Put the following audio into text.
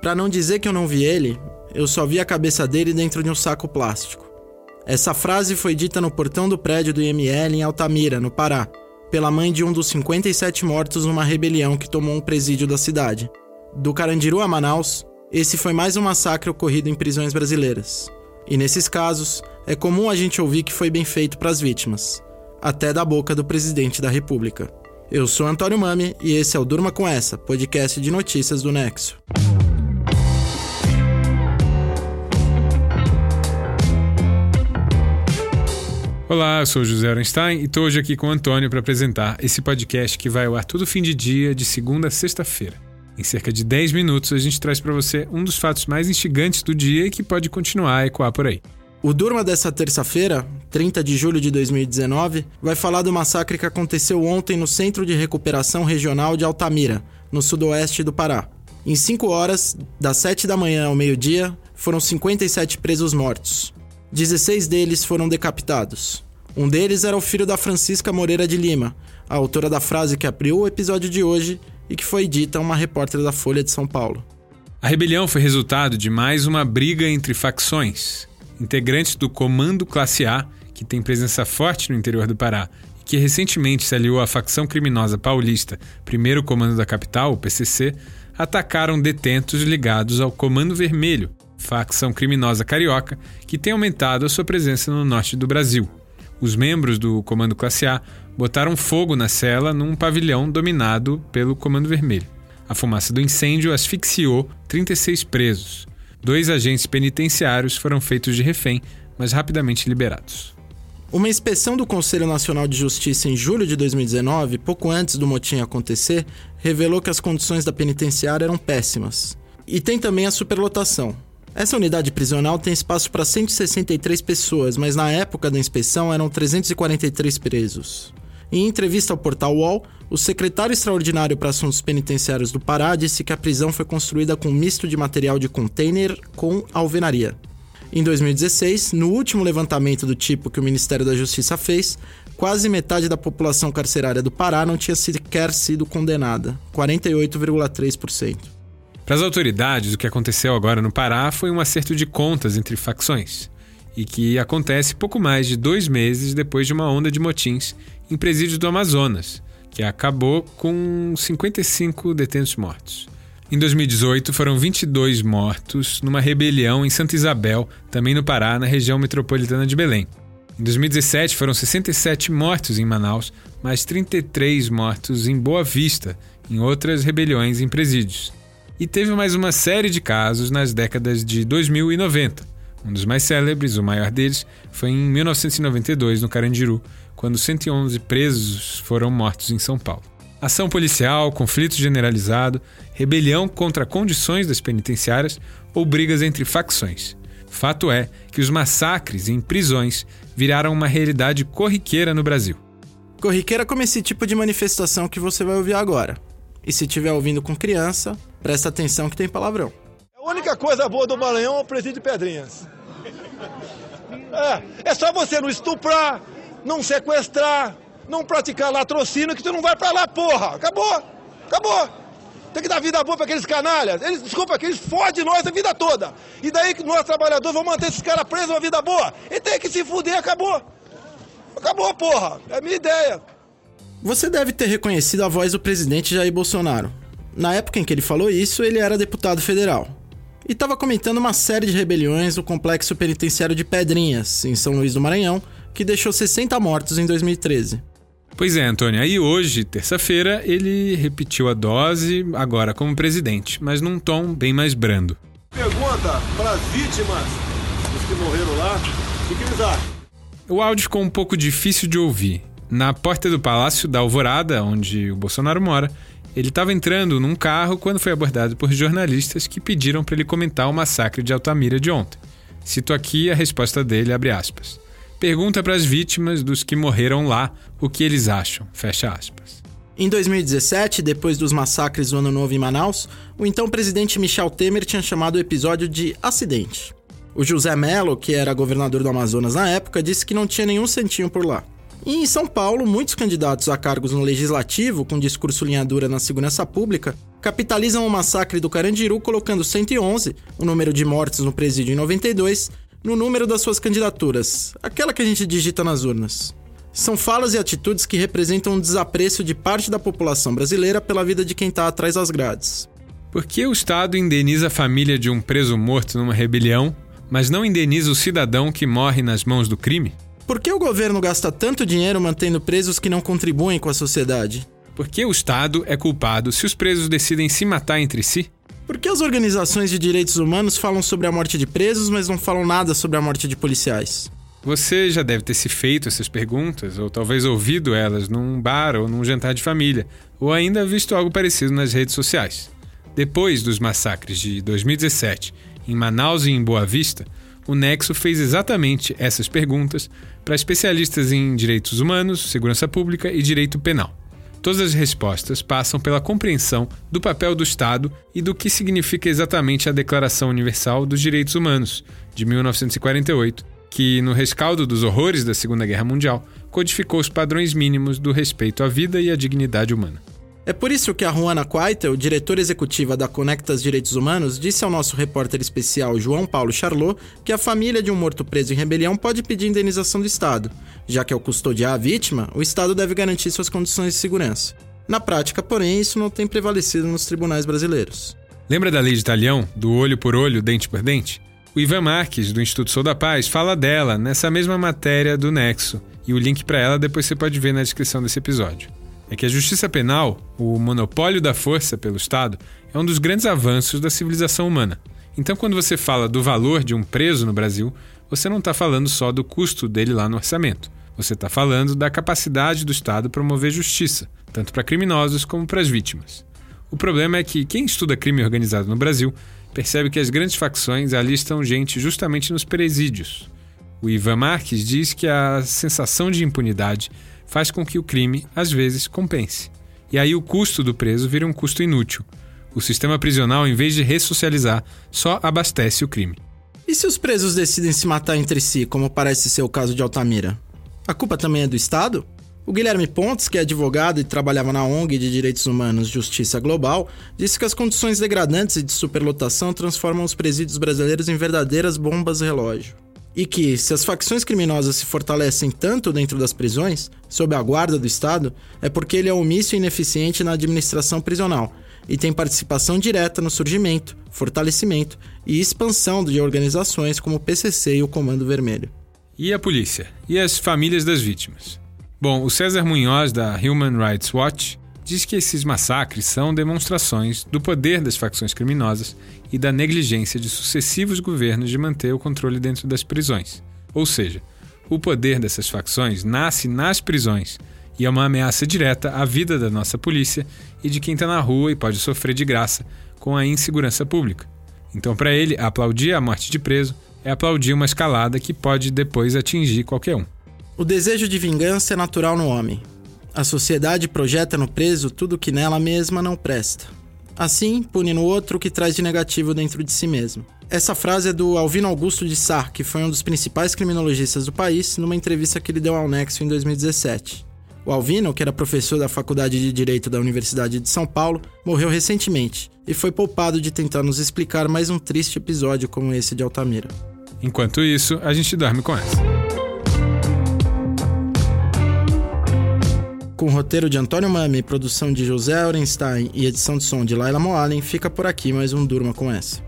Para não dizer que eu não vi ele, eu só vi a cabeça dele dentro de um saco plástico. Essa frase foi dita no portão do prédio do IML em Altamira, no Pará, pela mãe de um dos 57 mortos numa rebelião que tomou um presídio da cidade. Do Carandiru a Manaus, esse foi mais um massacre ocorrido em prisões brasileiras. E nesses casos, é comum a gente ouvir que foi bem feito para as vítimas, até da boca do presidente da República. Eu sou Antônio Mami e esse é o Durma com Essa, podcast de notícias do Nexo. Olá, eu sou José Arenstein e estou hoje aqui com o Antônio para apresentar esse podcast que vai ao ar todo fim de dia, de segunda a sexta-feira. Em cerca de 10 minutos, a gente traz para você um dos fatos mais instigantes do dia e que pode continuar a ecoar por aí. O Durma dessa terça-feira, 30 de julho de 2019, vai falar do massacre que aconteceu ontem no Centro de Recuperação Regional de Altamira, no sudoeste do Pará. Em 5 horas, das 7 da manhã ao meio-dia, foram 57 presos mortos. 16 deles foram decapitados. Um deles era o filho da Francisca Moreira de Lima, a autora da frase que abriu o episódio de hoje e que foi dita a uma repórter da Folha de São Paulo. A rebelião foi resultado de mais uma briga entre facções. Integrantes do Comando Classe A, que tem presença forte no interior do Pará e que recentemente se aliou à facção criminosa paulista, Primeiro Comando da Capital, o PCC, atacaram detentos ligados ao Comando Vermelho, facção criminosa carioca, que tem aumentado a sua presença no norte do Brasil. Os membros do Comando Classe A botaram fogo na cela num pavilhão dominado pelo Comando Vermelho. A fumaça do incêndio asfixiou 36 presos. Dois agentes penitenciários foram feitos de refém, mas rapidamente liberados. Uma inspeção do Conselho Nacional de Justiça em julho de 2019, pouco antes do motim acontecer, revelou que as condições da penitenciária eram péssimas. E tem também a superlotação. Essa unidade prisional tem espaço para 163 pessoas, mas na época da inspeção eram 343 presos. Em entrevista ao portal UOL, o secretário extraordinário para assuntos penitenciários do Pará disse que a prisão foi construída com misto de material de container com alvenaria. Em 2016, no último levantamento do tipo que o Ministério da Justiça fez, quase metade da população carcerária do Pará não tinha sequer sido condenada, 48,3%. Para as autoridades, o que aconteceu agora no Pará foi um acerto de contas entre facções, e que acontece pouco mais de dois meses depois de uma onda de motins em presídios do Amazonas, que acabou com 55 detentos mortos. Em 2018, foram 22 mortos numa rebelião em Santa Isabel, também no Pará, na região metropolitana de Belém. Em 2017, foram 67 mortos em Manaus, mais 33 mortos em Boa Vista, em outras rebeliões em presídios e teve mais uma série de casos nas décadas de 2000 e 90. Um dos mais célebres, o maior deles, foi em 1992, no Carandiru, quando 111 presos foram mortos em São Paulo. Ação policial, conflito generalizado, rebelião contra condições das penitenciárias ou brigas entre facções. Fato é que os massacres em prisões viraram uma realidade corriqueira no Brasil. Corriqueira como esse tipo de manifestação que você vai ouvir agora. E se estiver ouvindo com criança, presta atenção que tem palavrão. A única coisa boa do Maranhão é o presídio de Pedrinhas. É, é só você não estuprar, não sequestrar, não praticar latrocínio que tu não vai pra lá, porra. Acabou, acabou. Tem que dar vida boa para aqueles canalhas. Eles, desculpa, que eles fodem nós a vida toda. E daí que nós, trabalhadores, vamos manter esses caras presos uma vida boa. E tem que se fuder, acabou. Acabou, porra. É a minha ideia. Você deve ter reconhecido a voz do presidente Jair Bolsonaro. Na época em que ele falou isso, ele era deputado federal. E estava comentando uma série de rebeliões no complexo penitenciário de Pedrinhas, em São Luís do Maranhão, que deixou 60 mortos em 2013. Pois é, Antônio. Aí hoje, terça-feira, ele repetiu a dose, agora como presidente, mas num tom bem mais brando. Pergunta para as vítimas, os que morreram lá, o que eles acham? O áudio ficou um pouco difícil de ouvir, na porta do Palácio da Alvorada, onde o Bolsonaro mora, ele estava entrando num carro quando foi abordado por jornalistas que pediram para ele comentar o massacre de Altamira de ontem. Cito aqui a resposta dele, abre aspas. Pergunta para as vítimas dos que morreram lá o que eles acham, fecha aspas. Em 2017, depois dos massacres do Ano Novo em Manaus, o então presidente Michel Temer tinha chamado o episódio de acidente. O José Melo, que era governador do Amazonas na época, disse que não tinha nenhum centinho por lá. E em São Paulo, muitos candidatos a cargos no legislativo, com discurso linha dura na segurança pública, capitalizam o massacre do Carandiru colocando 111, o número de mortes no presídio em 92, no número das suas candidaturas, aquela que a gente digita nas urnas. São falas e atitudes que representam um desapreço de parte da população brasileira pela vida de quem está atrás das grades. Por que o Estado indeniza a família de um preso morto numa rebelião, mas não indeniza o cidadão que morre nas mãos do crime? Por que o governo gasta tanto dinheiro mantendo presos que não contribuem com a sociedade? Por que o Estado é culpado se os presos decidem se matar entre si? Por que as organizações de direitos humanos falam sobre a morte de presos, mas não falam nada sobre a morte de policiais? Você já deve ter se feito essas perguntas, ou talvez ouvido elas num bar ou num jantar de família, ou ainda visto algo parecido nas redes sociais. Depois dos massacres de 2017 em Manaus e em Boa Vista, o Nexo fez exatamente essas perguntas para especialistas em direitos humanos, segurança pública e direito penal. Todas as respostas passam pela compreensão do papel do Estado e do que significa exatamente a Declaração Universal dos Direitos Humanos, de 1948, que, no rescaldo dos horrores da Segunda Guerra Mundial, codificou os padrões mínimos do respeito à vida e à dignidade humana. É por isso que a Juana Quaitel, diretora executiva da Conectas Direitos Humanos, disse ao nosso repórter especial João Paulo Charlot que a família de um morto preso em rebelião pode pedir indenização do Estado. Já que ao custodiar a vítima, o Estado deve garantir suas condições de segurança. Na prática, porém, isso não tem prevalecido nos tribunais brasileiros. Lembra da lei de Italião, do olho por olho, dente por dente? O Ivan Marques, do Instituto Sou da Paz, fala dela nessa mesma matéria do Nexo, e o link para ela depois você pode ver na descrição desse episódio é que a justiça penal, o monopólio da força pelo Estado, é um dos grandes avanços da civilização humana. Então, quando você fala do valor de um preso no Brasil, você não está falando só do custo dele lá no orçamento. Você está falando da capacidade do Estado promover justiça, tanto para criminosos como para as vítimas. O problema é que quem estuda crime organizado no Brasil percebe que as grandes facções alistam gente justamente nos presídios. O Ivan Marques diz que a sensação de impunidade faz com que o crime, às vezes, compense. E aí o custo do preso vira um custo inútil. O sistema prisional, em vez de ressocializar, só abastece o crime. E se os presos decidem se matar entre si, como parece ser o caso de Altamira? A culpa também é do Estado? O Guilherme Pontes, que é advogado e trabalhava na ONG de Direitos Humanos Justiça Global, disse que as condições degradantes e de superlotação transformam os presídios brasileiros em verdadeiras bombas relógio e que, se as facções criminosas se fortalecem tanto dentro das prisões, sob a guarda do Estado, é porque ele é omisso e ineficiente na administração prisional e tem participação direta no surgimento, fortalecimento e expansão de organizações como o PCC e o Comando Vermelho. E a polícia? E as famílias das vítimas? Bom, o César Munhoz, da Human Rights Watch, diz que esses massacres são demonstrações do poder das facções criminosas e da negligência de sucessivos governos de manter o controle dentro das prisões. Ou seja, o poder dessas facções nasce nas prisões e é uma ameaça direta à vida da nossa polícia e de quem está na rua e pode sofrer de graça com a insegurança pública. Então, para ele, aplaudir a morte de preso é aplaudir uma escalada que pode depois atingir qualquer um. O desejo de vingança é natural no homem, a sociedade projeta no preso tudo que nela mesma não presta. Assim, pune no outro o que traz de negativo dentro de si mesmo. Essa frase é do Alvino Augusto de Sá, que foi um dos principais criminologistas do país, numa entrevista que ele deu ao Nexo em 2017. O Alvino, que era professor da Faculdade de Direito da Universidade de São Paulo, morreu recentemente e foi poupado de tentar nos explicar mais um triste episódio como esse de Altamira. Enquanto isso, a gente dorme com essa. Com roteiro de Antônio Mami, produção de José Orenstein e edição de som de Laila Moalen, fica por aqui mais um Durma com essa.